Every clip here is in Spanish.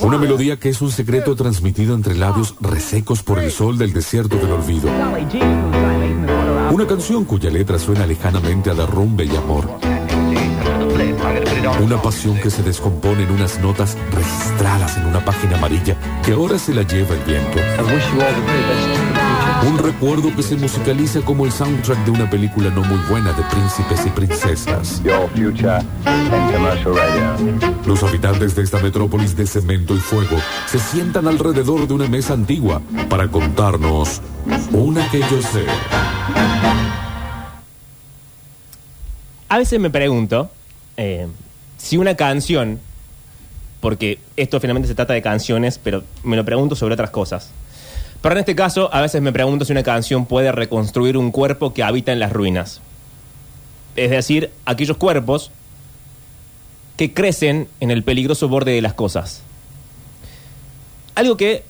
Una melodía que es un secreto transmitido entre labios resecos por el sol del desierto del olvido. Una canción cuya letra suena lejanamente a derrumbe y amor. Una pasión que se descompone en unas notas registradas en una página amarilla que ahora se la lleva el viento. Un recuerdo que se musicaliza como el soundtrack de una película no muy buena de príncipes y princesas. Los habitantes de esta metrópolis de cemento y fuego se sientan alrededor de una mesa antigua para contarnos una que yo sé. A veces me pregunto eh, si una canción, porque esto finalmente se trata de canciones, pero me lo pregunto sobre otras cosas. Pero en este caso, a veces me pregunto si una canción puede reconstruir un cuerpo que habita en las ruinas. Es decir, aquellos cuerpos que crecen en el peligroso borde de las cosas. Algo que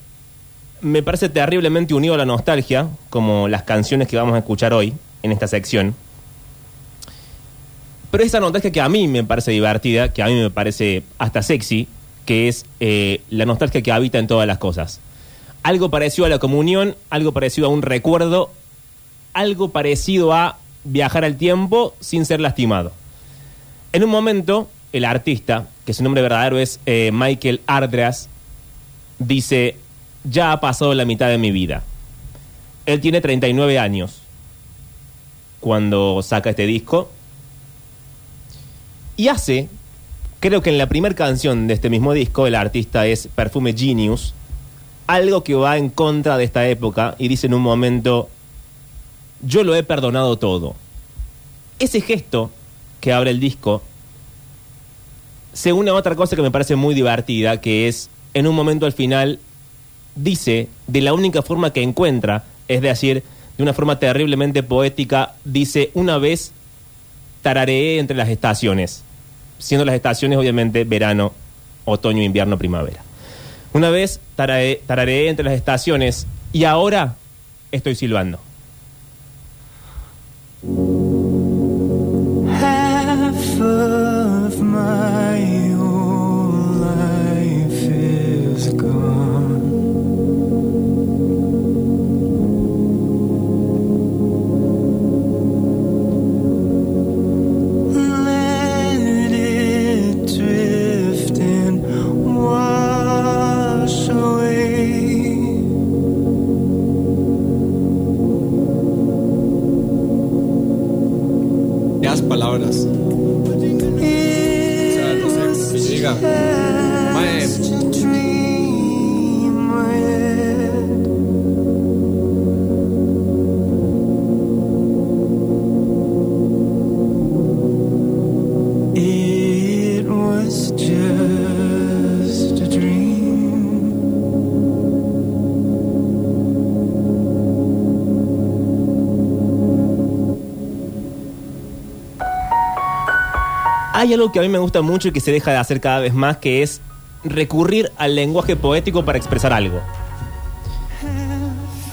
me parece terriblemente unido a la nostalgia, como las canciones que vamos a escuchar hoy en esta sección. Pero esa nostalgia que a mí me parece divertida, que a mí me parece hasta sexy, que es eh, la nostalgia que habita en todas las cosas. Algo parecido a la comunión, algo parecido a un recuerdo, algo parecido a viajar al tiempo sin ser lastimado. En un momento, el artista, que su nombre verdadero es eh, Michael Ardras, dice, ya ha pasado la mitad de mi vida. Él tiene 39 años cuando saca este disco y hace, creo que en la primera canción de este mismo disco, el artista es Perfume Genius, algo que va en contra de esta época y dice en un momento, yo lo he perdonado todo. Ese gesto que abre el disco se une a otra cosa que me parece muy divertida, que es, en un momento al final, dice, de la única forma que encuentra, es decir, de una forma terriblemente poética, dice, una vez tarareé entre las estaciones, siendo las estaciones obviamente verano, otoño, invierno, primavera. Una vez tarareé, entre las estaciones y ahora estoy silbando. Hay algo que a mí me gusta mucho y que se deja de hacer cada vez más, que es recurrir al lenguaje poético para expresar algo.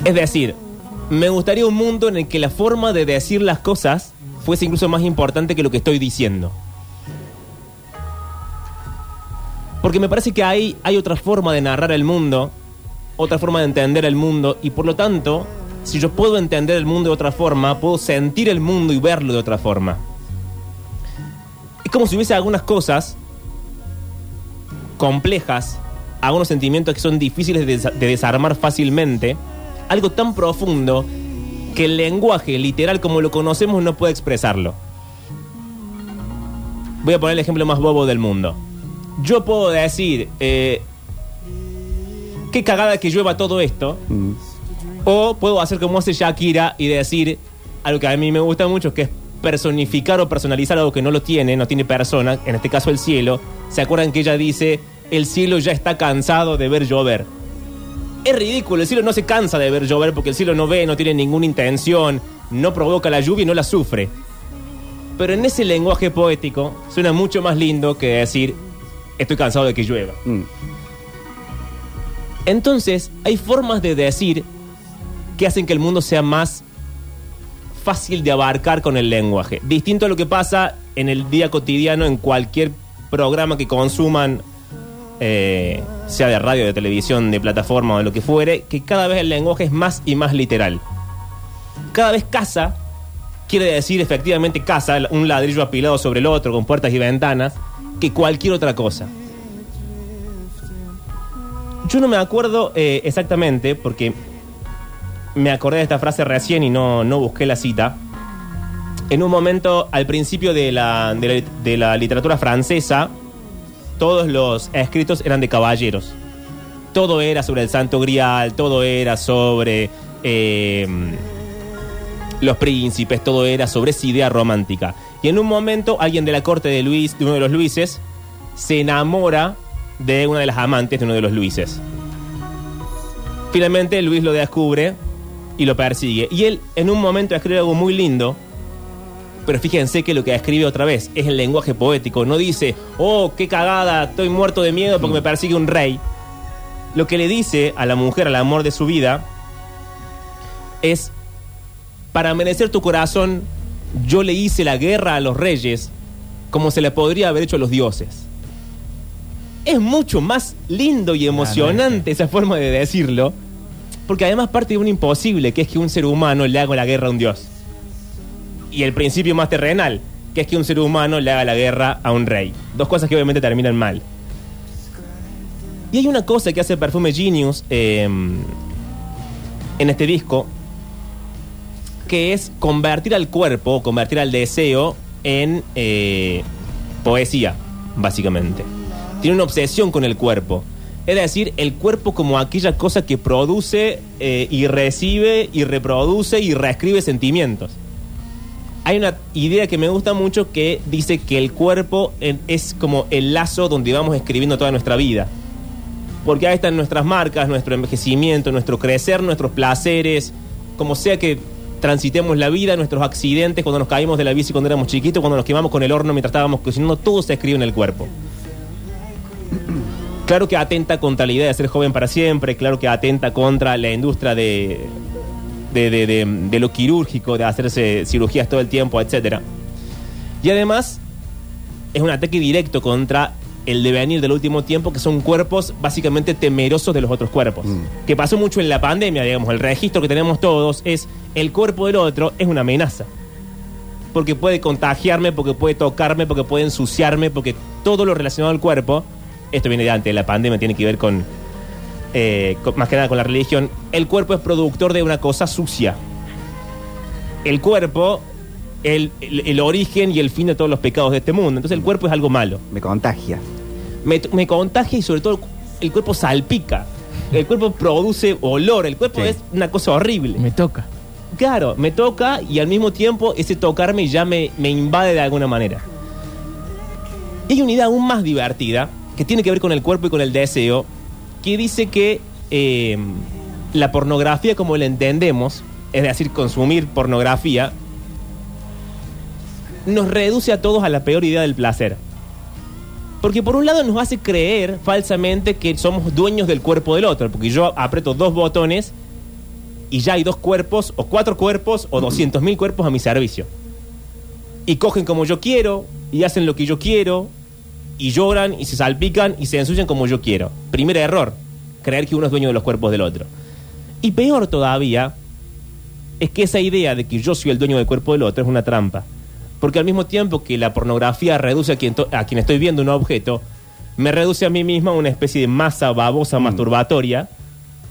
Es decir, me gustaría un mundo en el que la forma de decir las cosas fuese incluso más importante que lo que estoy diciendo. Porque me parece que hay, hay otra forma de narrar el mundo, otra forma de entender el mundo, y por lo tanto, si yo puedo entender el mundo de otra forma, puedo sentir el mundo y verlo de otra forma. Como si hubiese algunas cosas complejas, algunos sentimientos que son difíciles de, desa- de desarmar fácilmente, algo tan profundo que el lenguaje literal como lo conocemos no puede expresarlo. Voy a poner el ejemplo más bobo del mundo. Yo puedo decir, eh, qué cagada que llueva todo esto, o puedo hacer como hace Shakira y decir algo que a mí me gusta mucho, que es personificar o personalizar algo que no lo tiene, no tiene persona, en este caso el cielo. ¿Se acuerdan que ella dice, el cielo ya está cansado de ver llover? Es ridículo, el cielo no se cansa de ver llover porque el cielo no ve, no tiene ninguna intención, no provoca la lluvia y no la sufre. Pero en ese lenguaje poético suena mucho más lindo que decir, estoy cansado de que llueva. Entonces, hay formas de decir que hacen que el mundo sea más fácil de abarcar con el lenguaje. Distinto a lo que pasa en el día cotidiano en cualquier programa que consuman eh, sea de radio, de televisión, de plataforma o de lo que fuere, que cada vez el lenguaje es más y más literal. Cada vez casa quiere decir efectivamente casa, un ladrillo apilado sobre el otro, con puertas y ventanas, que cualquier otra cosa. Yo no me acuerdo eh, exactamente, porque me acordé de esta frase recién y no, no busqué la cita. En un momento, al principio de la, de la- literatura francesa, todos los escritos eran de caballeros. Todo era sobre el Santo Grial, todo era sobre eh, los príncipes, todo era sobre esa idea romántica. Y en un momento, alguien de la corte de Luis, de uno de los Luises, se enamora de una de las amantes de uno de los Luises. Finalmente Luis lo descubre y lo persigue. Y él en un momento escribe algo muy lindo, pero fíjense que lo que escribe otra vez es el lenguaje poético. No dice, oh, qué cagada, estoy muerto de miedo porque me persigue un rey. Lo que le dice a la mujer, al amor de su vida, es, para merecer tu corazón, yo le hice la guerra a los reyes como se le podría haber hecho a los dioses. Es mucho más lindo y emocionante esa forma de decirlo, porque además parte de un imposible, que es que un ser humano le haga la guerra a un dios. Y el principio más terrenal, que es que un ser humano le haga la guerra a un rey. Dos cosas que obviamente terminan mal. Y hay una cosa que hace Perfume Genius eh, en este disco, que es convertir al cuerpo, convertir al deseo en eh, poesía, básicamente. Tiene una obsesión con el cuerpo. Es decir, el cuerpo como aquella cosa que produce eh, y recibe y reproduce y reescribe sentimientos. Hay una idea que me gusta mucho que dice que el cuerpo es como el lazo donde vamos escribiendo toda nuestra vida. Porque ahí están nuestras marcas, nuestro envejecimiento, nuestro crecer, nuestros placeres, como sea que transitemos la vida, nuestros accidentes, cuando nos caímos de la bici cuando éramos chiquitos, cuando nos quemamos con el horno mientras estábamos cocinando, todo se escribe en el cuerpo. Claro que atenta contra la idea de ser joven para siempre, claro que atenta contra la industria de, de, de- de- de lo quirúrgico, de hacerse cirugías todo el tiempo, etc. Y además es un ataque directo contra el devenir del último tiempo, que son cuerpos básicamente temerosos de los otros cuerpos. Que pasó mucho en la pandemia, digamos, el registro que tenemos todos es el cuerpo del otro es una amenaza. Porque puede contagiarme, porque puede tocarme, porque puede ensuciarme, porque todo lo relacionado al cuerpo, esto viene de antes de la pandemia, tiene que ver con, eh, con- más que nada con la religión, el cuerpo es productor de una cosa sucia. El cuerpo, el, el- el origen y el fin de todos los pecados de este mundo. Entonces el cuerpo es algo malo. Me contagia. Me, me contagia y sobre todo el cuerpo salpica. El cuerpo produce olor, el cuerpo Sí. es una cosa horrible. Me toca. Claro, me toca y al mismo tiempo ese tocarme ya me, me invade de alguna manera. Y hay una idea aún más divertida que tiene que ver con el cuerpo y con el deseo, que dice que eh, la pornografía como la entendemos, es decir, consumir pornografía, nos reduce a todos a la peor idea del placer. Porque por un lado nos hace creer falsamente que somos dueños del cuerpo del otro, porque yo aprieto dos botones y ya hay dos cuerpos, o cuatro cuerpos, o doscientos mil cuerpos a mi servicio. Y cogen como yo quiero, y hacen lo que yo quiero, y lloran, y se salpican, y se ensucian como yo quiero. Primer error, creer que uno es dueño de los cuerpos del otro. Y peor todavía, es que esa idea de que yo soy el dueño del cuerpo del otro es una trampa. Porque al mismo tiempo que la pornografía reduce a quien, a quien estoy viendo un objeto, me reduce a mí misma a una especie de masa babosa masturbatoria,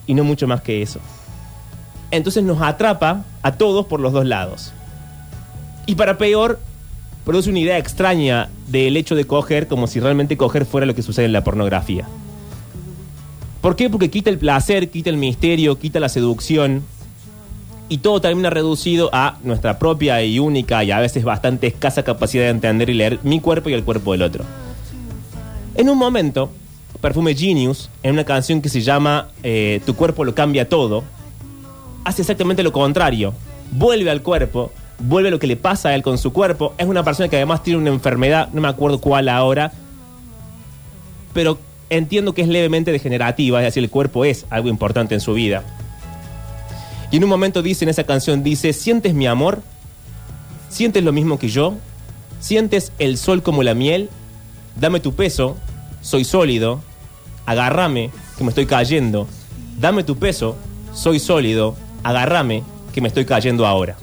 y no mucho más que eso. Entonces nos atrapa a todos por los dos lados. Y para peor, produce una idea extraña del hecho de coger como si realmente coger fuera lo que sucede en la pornografía. ¿Por qué? Porque quita el placer, quita el misterio, quita la seducción. Y todo termina reducido a nuestra propia y única y a veces bastante escasa capacidad de entender y leer mi cuerpo y el cuerpo del otro. En un momento, Perfume Genius, en una canción que se llama eh, Tu cuerpo lo cambia todo, hace exactamente lo contrario. Vuelve al cuerpo, vuelve lo que le pasa a él con su cuerpo. Es una persona que además tiene una enfermedad, no me acuerdo cuál ahora, pero entiendo que es levemente degenerativa, es decir, el cuerpo es algo importante en su vida. Y en un momento dice en esa canción, dice, ¿sientes mi amor? ¿Sientes lo mismo que yo? ¿Sientes el sol como la miel? Dame tu peso, soy sólido. agárrame, que me estoy cayendo. Dame tu peso, soy sólido, agárrame, que me estoy cayendo ahora.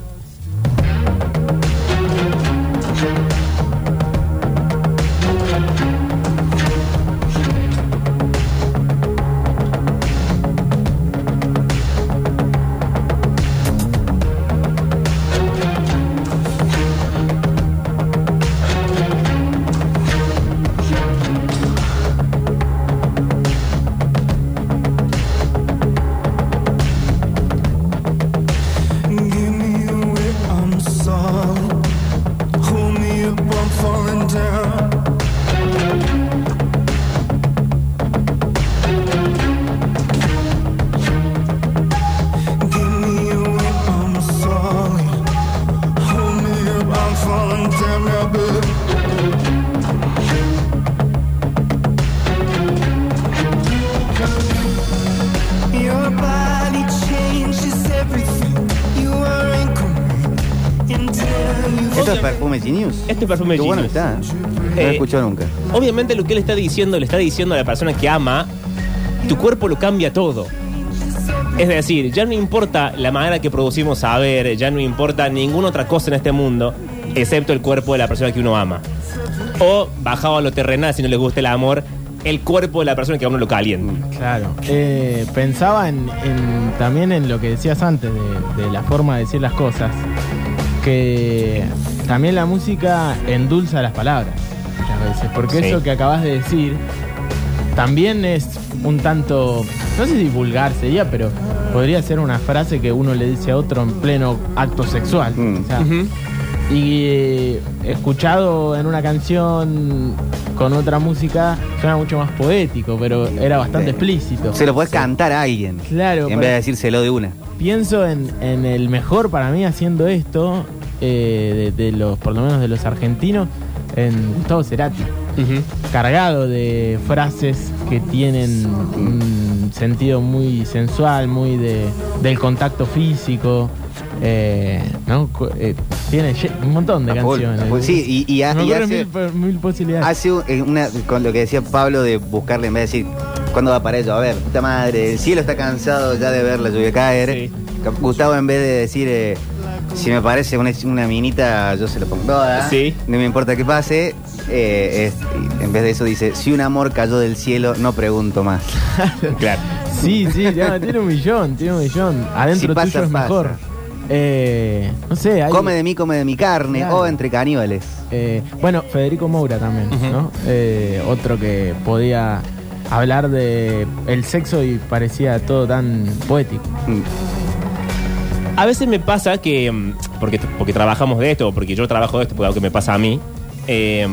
¿Esto es Perfume Genius? Este es Perfume Qué bueno Genius. está. No lo Eh, he escuchado nunca. Obviamente lo que él está diciendo, le está diciendo a la persona que ama, tu cuerpo lo cambia todo. Es decir, ya no importa la manera que producimos saber, ya no importa ninguna otra cosa en este mundo, excepto el cuerpo de la persona que uno ama. O, bajado a lo terrenal, si no les gusta el amor, el cuerpo de la persona que a uno lo calienta. Claro. Eh, pensaba en, en- también en lo que decías antes de, de la forma de decir las cosas. Que también la música endulza las palabras muchas veces. Porque Sí. eso que acabas de decir también es un tanto, no sé si vulgar sería, pero podría ser una frase que uno le dice a otro en pleno acto sexual. Mm. O sea, Y eh, escuchado en una canción con otra música suena mucho más poético, pero era bastante explícito. Se lo podés cantar a alguien. Claro, En vez de decírselo de una. Pienso en, en el mejor para mí haciendo esto, eh, de, de los, por lo menos de los argentinos, en Gustavo Cerati. Cargado de frases que tienen un sentido muy sensual, muy de, del contacto físico. eh, ¿no? Eh, tiene un montón de canciones. Sí, y- y ha- y hace- mil, po- mil posibilidades. Hace una, con lo que decía Pablo de buscarle en vez de decir, ¿cuándo va para ello? A ver, puta madre, el cielo está cansado ya de ver la lluvia caer. Sí. Gustavo en vez de decir, eh, si me parece una, una minita, yo se lo pongo toda. Sí. No me importa qué pase. eh, es- en vez de eso dice, si un amor cayó del cielo, no pregunto más. Claro. Sí, sí, ya, tiene un millón, tiene un millón. Adentro Si pasa, tuyo es pasa. mejor. Eh, no sé, hay, Come de mí, come de mi carne, Claro. o entre caníbales. eh, bueno, Federico Moura también. ¿no? Eh, otro que podía hablar de el sexo y parecía todo tan poético. Mm. A veces me pasa que, mm, porque, porque trabajamos de esto, porque yo trabajo de esto, porque algo que me pasa a mí, eh,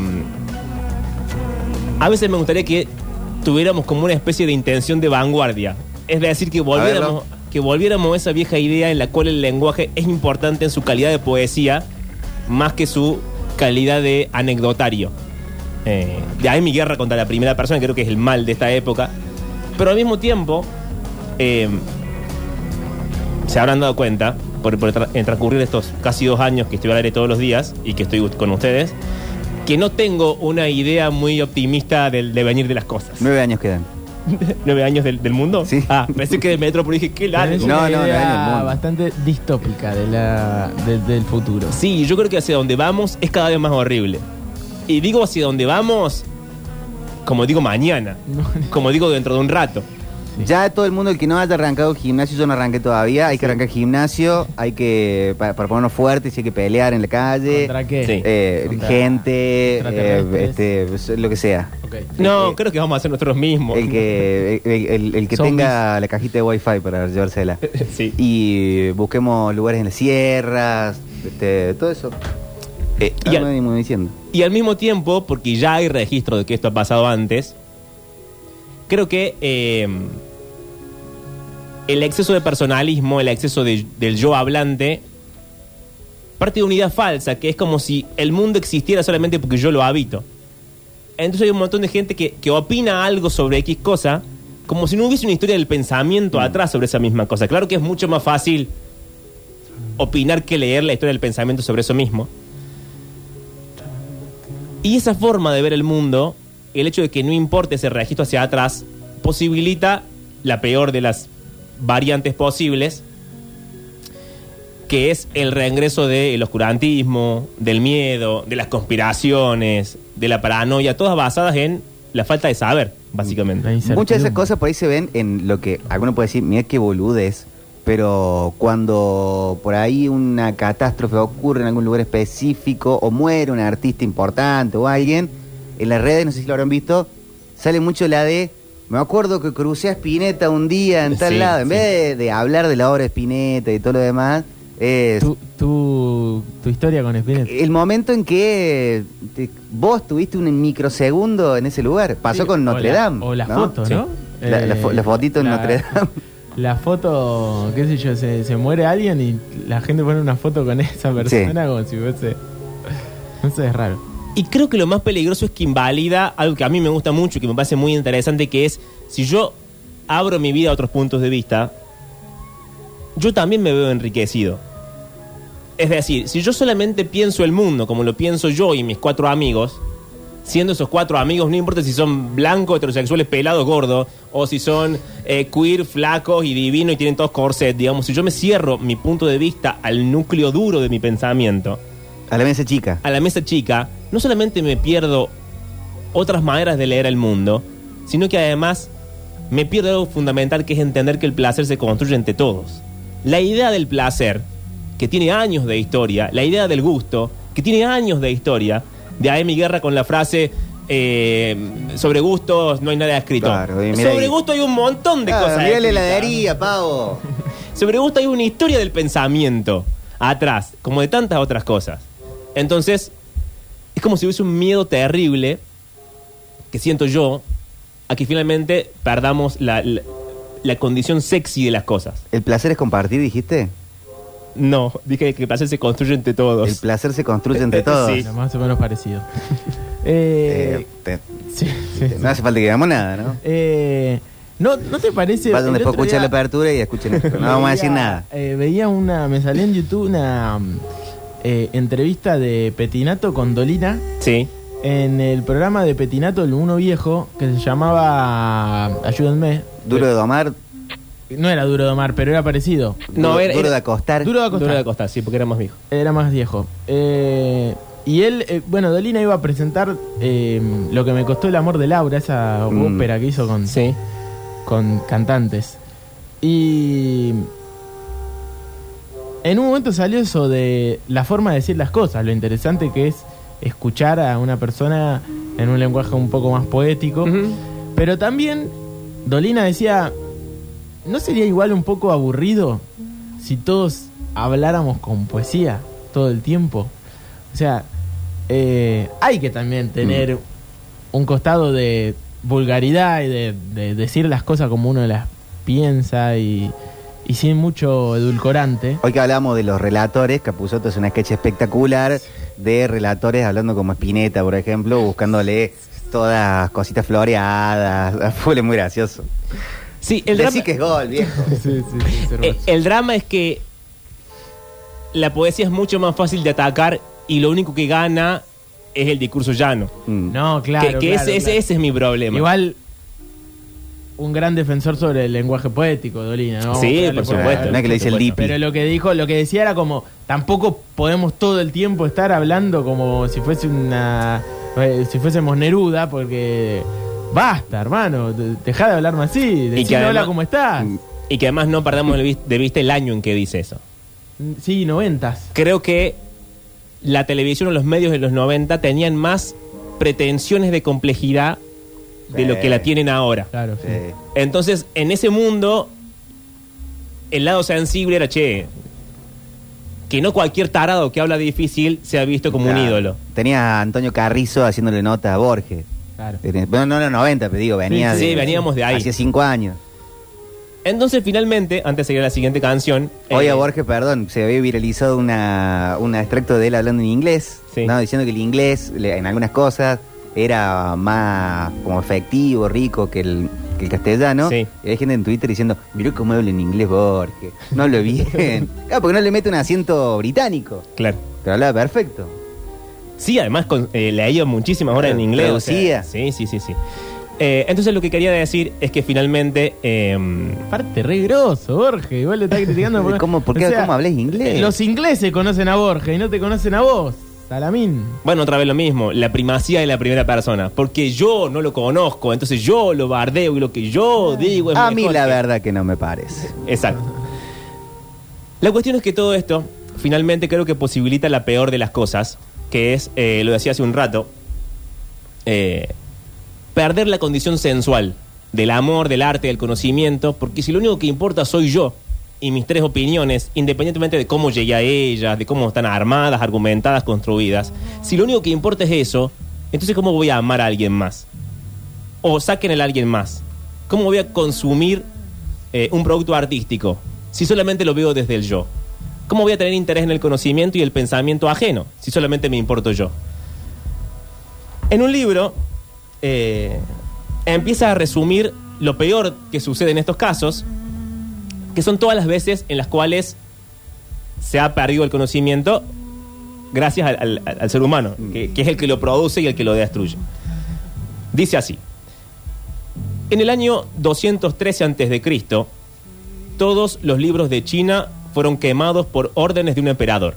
a veces me gustaría que tuviéramos como una especie de intención de vanguardia. Es decir, que volviéramos, que volviéramos a esa vieja idea en la cual el lenguaje es importante en su calidad de poesía, más que su calidad de anecdotario. Eh, de ahí mi guerra contra la primera persona, creo que es el mal de esta época. Pero al mismo tiempo, eh, se habrán dado cuenta, por, por tra- en transcurrir estos casi dos años que estoy al aire todos los días y que estoy con ustedes, que no tengo una idea muy optimista del devenir de las cosas. Nueve años quedan. ¿Nueve años del, del mundo? Sí. Ah, pensé que de Metrópolis dije, qué largo. No, una no, no, idea bastante distópica de la, de- del futuro. Sí, yo creo que hacia donde vamos es cada vez más horrible. Y digo hacia donde vamos, como digo mañana, como digo dentro de un rato. Ya todo el mundo, el que no haya arrancado gimnasio, yo no arranqué todavía, hay que arrancar gimnasio, hay que, para, para ponernos fuertes, hay que pelear en la calle, ¿Contra qué? Sí. eh, Contra gente, eh, este, pues, lo que sea. Ok. No, Eh, creo que vamos a hacer nosotros mismos. El que, el, el- el que Zombies. tenga la cajita de wifi para llevársela. sí. Y busquemos lugares en las sierras, este, todo eso. Eh, y, Ya al, me venimos diciendo. y al mismo tiempo, porque ya hay registro de que esto ha pasado antes, creo que eh, el exceso de personalismo, el exceso de- del yo hablante, parte de una idea falsa, que es como si el mundo existiera solamente porque yo lo habito. Entonces hay un montón de gente que, que opina algo sobre X cosa, como si no hubiese una historia del pensamiento atrás sobre esa misma cosa. Claro que es mucho más fácil opinar que leer la historia del pensamiento sobre eso mismo. Y esa forma de ver el mundo, el hecho de que no importe ese registro hacia atrás, posibilita la peor de las variantes posibles, que es el reingreso del oscurantismo, del miedo, de las conspiraciones, de la paranoia, todas basadas en la falta de saber, básicamente. Muchas de esas cosas por ahí se ven en lo que alguno puede decir, mira qué boludez, pero cuando por ahí una catástrofe ocurre en algún lugar específico o muere un artista importante o alguien, en las redes, no sé si lo habrán visto, sale mucho la de, me acuerdo que crucé a Spinetta un día en tal lado, en sí. vez de, de hablar de la obra de Spinetta y todo lo demás, es Tu, tu, tu historia con Spinetta. el momento en que te- vos tuviste un microsegundo en ese lugar. Pasó Sí, con o Notre la- Dame. O la ¿no? foto, Sí. ¿no? La, la fo- la fotito en Notre Dame. La foto, qué sé yo, se, se muere alguien y la gente pone una foto con esa persona como si fuese... No sé, es raro. Y creo que lo más peligroso es que invalida algo que a mí me gusta mucho y que me parece muy interesante, que es, si yo abro mi vida a otros puntos de vista, yo también me veo enriquecido. Es decir, si yo solamente pienso el mundo como lo pienso yo y mis cuatro amigos, siendo esos cuatro amigos, no importa si son blancos, heterosexuales, pelados, gordos, o si son eh, queer, flacos y divinos y tienen todos corset, digamos, si yo me cierro mi punto de vista al núcleo duro de mi pensamiento, A la mesa chica. a la mesa chica, no solamente me pierdo otras maneras de leer el mundo, sino que además me pierdo algo fundamental que es entender que el placer se construye entre todos. La idea del placer, que tiene años de historia, la idea del gusto, que tiene años de historia, de ahí mi guerra con la frase eh, sobre gustos no hay nada escrito. Claro, sobre ahí. gusto hay un montón de Ah, cosas. mirá la heladería, pavo. Sobre gusto hay una historia del pensamiento atrás, como de tantas otras cosas. Entonces, es como si hubiese un miedo terrible que siento yo a que finalmente perdamos la, la- la condición sexy de las cosas. ¿El placer es compartir, dijiste? No, dije que el placer se construye entre todos. El placer se construye entre todos. Sí. Más o menos parecido. eh, Eh, te- sí, sí, sí. no hace falta que digamos nada, ¿no? Eh, ¿no, ¿No te parece? Vayan después escuchar la apertura y escuchen esto. No vamos a decir nada. eh, veía una, me salió en YouTube una eh, entrevista de Petinato con Dolina Sí. en el programa de Petinato, el uno viejo, que se llamaba Ayúdenme. Duro de domar, No era Duro de Omar, pero era parecido. No, duro, era- duro de acostar. Duro de acostar. Duro de acostar, sí, porque era más viejo. Era más viejo. Eh, y él, eh, bueno, Dolina iba a presentar eh, Lo que me costó el amor de Laura, esa Mm. ópera que hizo con, Sí. con cantantes. Y en un momento salió eso de la forma de decir las cosas, lo interesante que es escuchar a una persona en un lenguaje un poco más poético. Pero también Dolina decía, ¿no sería igual un poco aburrido si todos habláramos con poesía todo el tiempo? O sea, eh, hay que también tener un costado de vulgaridad y de, de decir las cosas como uno las piensa y, y sin mucho edulcorante. Hoy que hablamos de los relatores, Capuzoto es una sketch espectacular de relatores hablando como Spinetta, por ejemplo, buscándole todas cositas floreadas. Fue muy gracioso. Sí, el Decí drama, que es gol, viejo. Sí, sí, sí, eh, el drama es que la poesía es mucho más fácil de atacar y lo único que gana es el discurso llano. Mm. no, claro. que que claro, ese, ese- claro. ese es mi problema. Igual, un gran defensor sobre el lenguaje poético, Dolina, ¿no? Sí, por supuesto. No es que lo dice el Dipi. Pero lo que dijo, lo que decía era como, tampoco podemos todo el tiempo estar hablando como si fuese una, eh, si fuésemos Neruda, porque basta, hermano, de- dejá de hablarme así, decime que hola cómo estás. Y que además no perdamos de vis- de vista el año en que dice eso. Sí, noventas. Creo que la televisión o los medios de los 90 tenían más pretensiones de complejidad de Sí. lo que la tienen ahora. Claro, sí. Sí. Entonces, en ese mundo, el lado sensible era, che, que no cualquier tarado que habla difícil sea visto como un Claro. ídolo. Tenía a Antonio Carrizo haciéndole nota a Borges. claro. Bueno, no en los 90, pero digo, venía Sí, de. sí, veníamos de ahí. Hacía cinco años. Entonces, finalmente, antes de seguir a la siguiente canción... Hoy eh, a Borges, perdón, se había viralizado una, un extracto de él hablando en inglés, Sí. ¿no? diciendo que el inglés, le- en algunas cosas, era más como efectivo, rico que el, que el castellano. Sí. Y hay gente en Twitter diciendo, mirá cómo habla en inglés Borges, no hablo bien. claro, porque no le mete un acento británico, Claro. pero hablaba perfecto. Sí, además con, eh, leía muchísimas horas en inglés. o sea, traducía. sí, sí, sí, sí. Eh, entonces lo que quería decir es que finalmente... eh, Parte re grosso, Borges. Igual le está criticando. ¿Cómo- por qué- cómo hablas inglés? Los ingleses conocen a Borges y no te conocen a vos, Salamín. Bueno, otra vez lo mismo, la primacía de la primera persona. Porque yo no lo conozco, entonces yo lo bardeo y lo que yo digo es A mí mejor la que- verdad que no me parece. Exacto. La cuestión es que todo esto, finalmente creo que posibilita la peor de las cosas, que es, eh, lo decía hace un rato, eh, perder la condición sensual del amor, del arte, del conocimiento, porque si lo único que importa soy yo y mis tres opiniones, independientemente de cómo llegué a ellas, de cómo están armadas, argumentadas, construidas, si lo único que importa es eso, entonces ¿cómo voy a amar a alguien más? O saquen el alguien más. ¿Cómo voy a consumir eh, un producto artístico si solamente lo veo desde el yo? ¿Cómo voy a tener interés en el conocimiento y el pensamiento ajeno si solamente me importo yo? En un libro eh, empieza a resumir lo peor que sucede en estos casos, que son todas las veces en las cuales se ha perdido el conocimiento gracias al, al- al ser humano, que, que es el que lo produce y el que lo destruye. Dice así. En el año 213 a.C., todos los libros de China fueron quemados por órdenes de un emperador.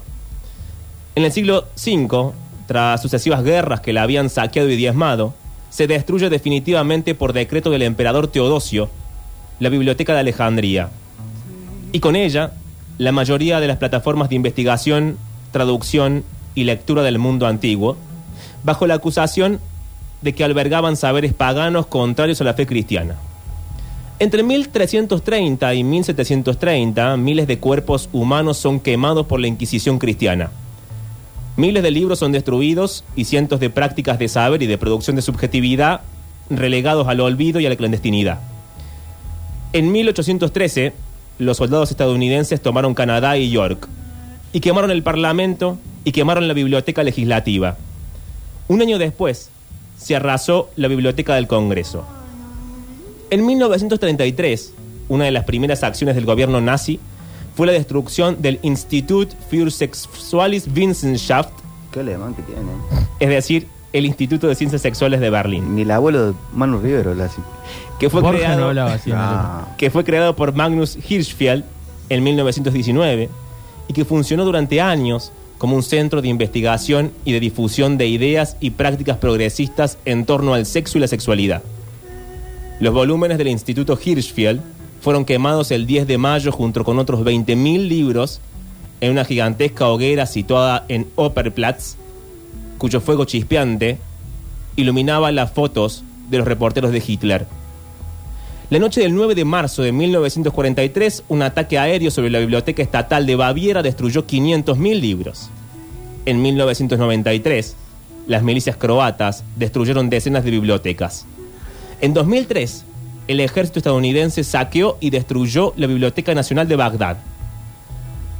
En el siglo V, tras sucesivas guerras que la habían saqueado y diezmado, se destruye definitivamente por decreto del emperador Teodosio la biblioteca de Alejandría. Y con ella, la mayoría de las plataformas de investigación, traducción y lectura del mundo antiguo, bajo la acusación de que albergaban saberes paganos contrarios a la fe cristiana. Entre 1330 y 1730, miles de cuerpos humanos son quemados por la Inquisición cristiana. Miles de libros son destruidos y cientos de prácticas de saber y de producción de subjetividad relegados al olvido y a la clandestinidad. En 1813, los soldados estadounidenses tomaron Canadá y York y quemaron el Parlamento y quemaron la Biblioteca Legislativa. Un año después, se arrasó la Biblioteca del Congreso. En 1933, una de las primeras acciones del gobierno nazi fue la destrucción del Institut für Sexualis Wissenschaft, Qué alemán que tiene. es decir, el Instituto de Ciencias Sexuales de Berlín, Ni el abuelo de Manu Rivero lo hace. que fue no creado hablaba así. Ah, que fue creado por Magnus Hirschfeld en 1919 y que funcionó durante años como un centro de investigación y de difusión de ideas y prácticas progresistas en torno al sexo y la sexualidad. Los volúmenes del Instituto Hirschfeld fueron quemados el 10 de mayo junto con otros 20.000 libros en una gigantesca hoguera situada en Opperplatz, cuyo fuego chispeante iluminaba las fotos de los reporteros de Hitler. La noche del 9 de marzo de 1943, un ataque aéreo sobre la Biblioteca Estatal de Baviera destruyó 500.000 libros. En 1993, las milicias croatas destruyeron decenas de bibliotecas. En 2003, el ejército estadounidense saqueó y destruyó la Biblioteca Nacional de Bagdad.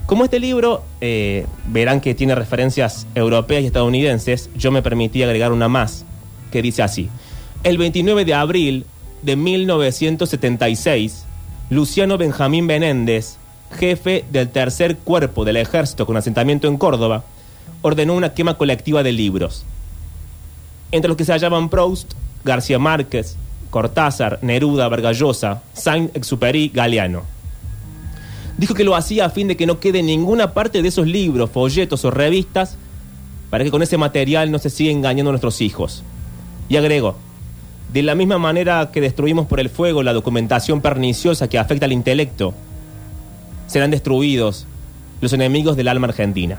Como este libro, eh, verán que tiene referencias europeas y estadounidenses, yo me permití agregar una más, que dice así. El 29 de abril de 1976, Luciano Benjamín Benéndez, jefe del tercer cuerpo del ejército con asentamiento en Córdoba, ordenó una quema colectiva de libros. Entre los que se hallaban Proust, García Márquez, Cortázar, Neruda, Vargallosa, Saint-Exupéry, Galeano. Dijo que lo hacía a fin de que no quede ninguna parte de esos libros, folletos o revistas para que con ese material no se siga engañando a nuestros hijos. Y agregó, de la misma manera que destruimos por el fuego la documentación perniciosa que afecta al intelecto, serán destruidos los enemigos del alma argentina.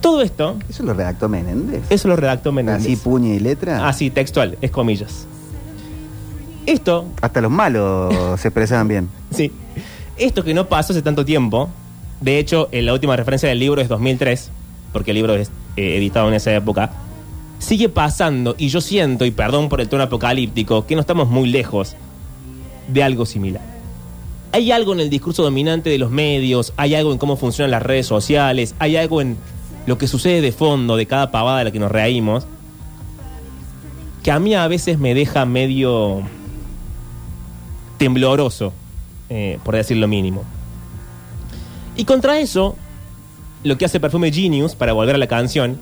Todo esto, ¿Eso lo redactó Menéndez? eso lo redactó Menéndez. Así, puño y letra. Así, textual, es comillas. Esto, Hasta los malos se expresaban bien. sí, esto que no pasó hace tanto tiempo, de hecho, en la última referencia del libro es 2003, porque el libro es eh, editado en esa época, sigue pasando y yo siento, y perdón por el tono apocalíptico, que no estamos muy lejos de algo similar. Hay algo en el discurso dominante de los medios, hay algo en cómo funcionan las redes sociales, hay algo en lo que sucede de fondo de cada pavada de la que nos reímos, que a mí a veces me deja medio tembloroso, eh, por decir lo mínimo. Y contra eso, lo que hace Perfume Genius, para volver a la canción,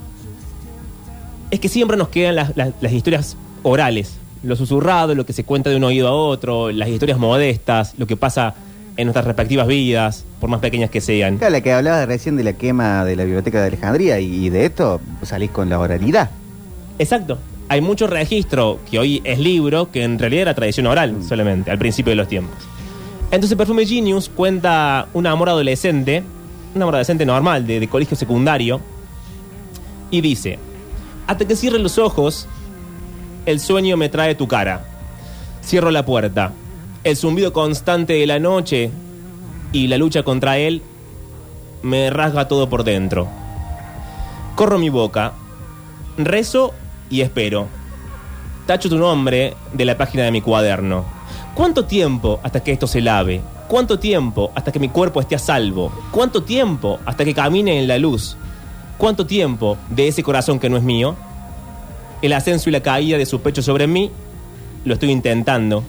es que siempre nos quedan las, las- las historias orales, lo susurrado, lo que se cuenta de un oído a otro, las historias modestas, lo que pasa en nuestras respectivas vidas, por más pequeñas que sean. Claro, la que hablabas recién de la quema de la biblioteca de Alejandría y de esto salís con la oralidad. Exacto. Hay mucho registro que hoy es libro, que en realidad era tradición oral solamente, al principio de los tiempos. Entonces Perfume Genius cuenta un amor adolescente, un amor adolescente normal, de, de colegio secundario, y dice, hasta que cierre los ojos, el sueño me trae tu cara. Cierro la puerta. El zumbido constante de la noche y la lucha contra él me rasga todo por dentro. Corro mi boca, rezo y espero. Tacho tu nombre de la página de mi cuaderno. ¿Cuánto tiempo hasta que esto se lave? ¿Cuánto tiempo hasta que mi cuerpo esté a salvo? ¿Cuánto tiempo hasta que camine en la luz? ¿Cuánto tiempo de ese corazón que no es mío? El ascenso y la caída de su pecho sobre mí, lo estoy intentando,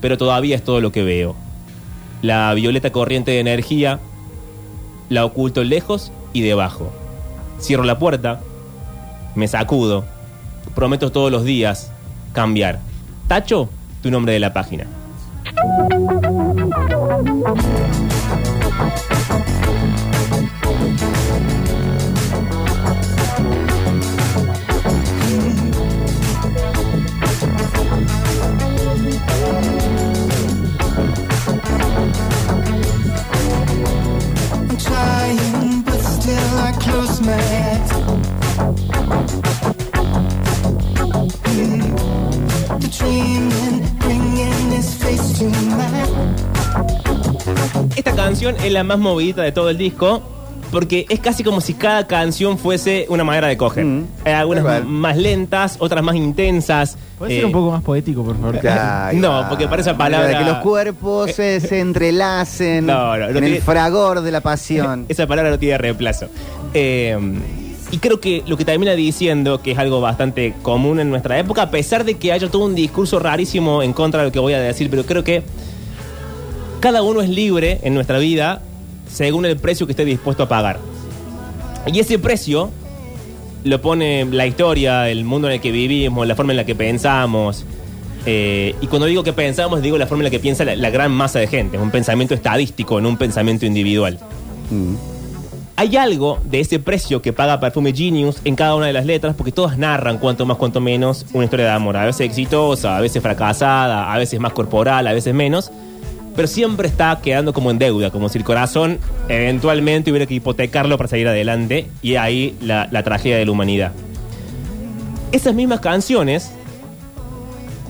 pero todavía es todo lo que veo. La violeta corriente de energía la oculto lejos y debajo. Cierro la puerta, me sacudo, prometo todos los días cambiar. Tacho, tu nombre de la página. Canción es la más movidita de todo el disco porque es casi como si cada canción fuese una manera de coger. Mm. Hay algunas más lentas, otras más intensas. ¿Puedes Eh, ser un poco más poético, por favor? Ahí No, porque para esa palabra- que los cuerpos se, se entrelacen No, no, no en tiene- el fragor de la pasión. Esa palabra no tiene reemplazo. Eh, y creo que lo que termina diciendo, que es algo bastante común en nuestra época, a pesar de que haya todo un discurso rarísimo en contra de lo que voy a decir, pero creo que cada uno es libre en nuestra vida según el precio que esté dispuesto a pagar. Y ese precio lo pone la historia, el mundo en el que vivimos, la forma en la que pensamos. Eh, y cuando digo que pensamos, digo la forma en la que piensa la, la gran masa de gente. Es un pensamiento estadístico, no un pensamiento individual. Mm. Hay algo de ese precio que paga Perfume Genius en cada una de las letras, porque todas narran, cuanto más, cuanto menos, una historia de amor. A veces exitosa, a veces fracasada, a veces más corporal, a veces menos. Pero siempre está quedando como en deuda, como si el corazón eventualmente hubiera que hipotecarlo para salir adelante. Y ahí la, la tragedia de la humanidad. Esas mismas canciones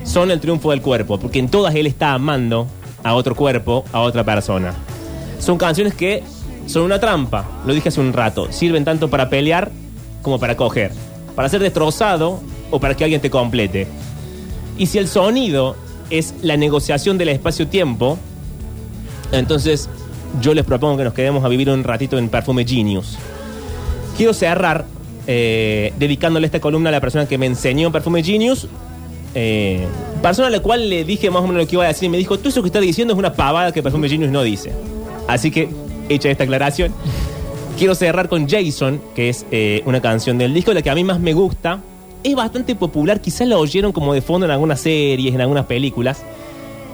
son el triunfo del cuerpo, porque en todas él está amando a otro cuerpo, a otra persona. Son canciones que son una trampa, lo dije hace un rato, sirven tanto para pelear como para coger, para ser destrozado o para que alguien te complete. Y si el sonido es la negociación del espacio-tiempo, entonces yo les propongo que nos quedemos a vivir un ratito en Perfume Genius. Quiero cerrar eh, dedicándole esta columna a la persona que me enseñó Perfume Genius. Eh, persona a la cual le dije más o menos lo que iba a decir y me dijo, tú eso que estás diciendo es una pavada que Perfume Genius no dice. Así que, hecha esta aclaración, quiero cerrar con Jason, que es eh, una canción del disco, la que a mí más me gusta. Es bastante popular, quizás la oyeron como de fondo en algunas series, en algunas películas.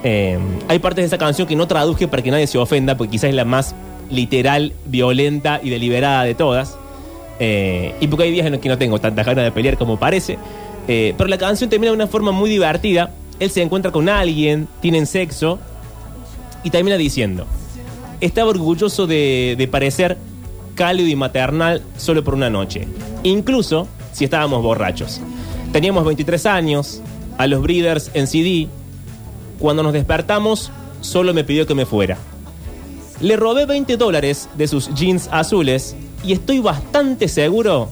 Eh, hay partes de esa canción que no traduje para que nadie se ofenda, porque quizás es la más literal, violenta y deliberada de todas. Eh, y porque hay días en los que no tengo tantas ganas de pelear como parece. Eh, pero la canción termina de una forma muy divertida. Él se encuentra con alguien, tienen sexo y termina diciendo, estaba orgulloso de, de parecer cálido y maternal solo por una noche, incluso si estábamos borrachos. Teníamos 23 años, a los Breeders en CD, cuando nos despertamos solo me pidió que me fuera. Le robé 20 dólares de sus jeans azules y estoy bastante seguro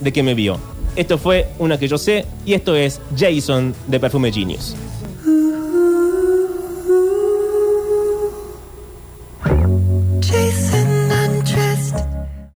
de que me vio. Esto fue una que yo sé y esto es Jason de Perfume Genius.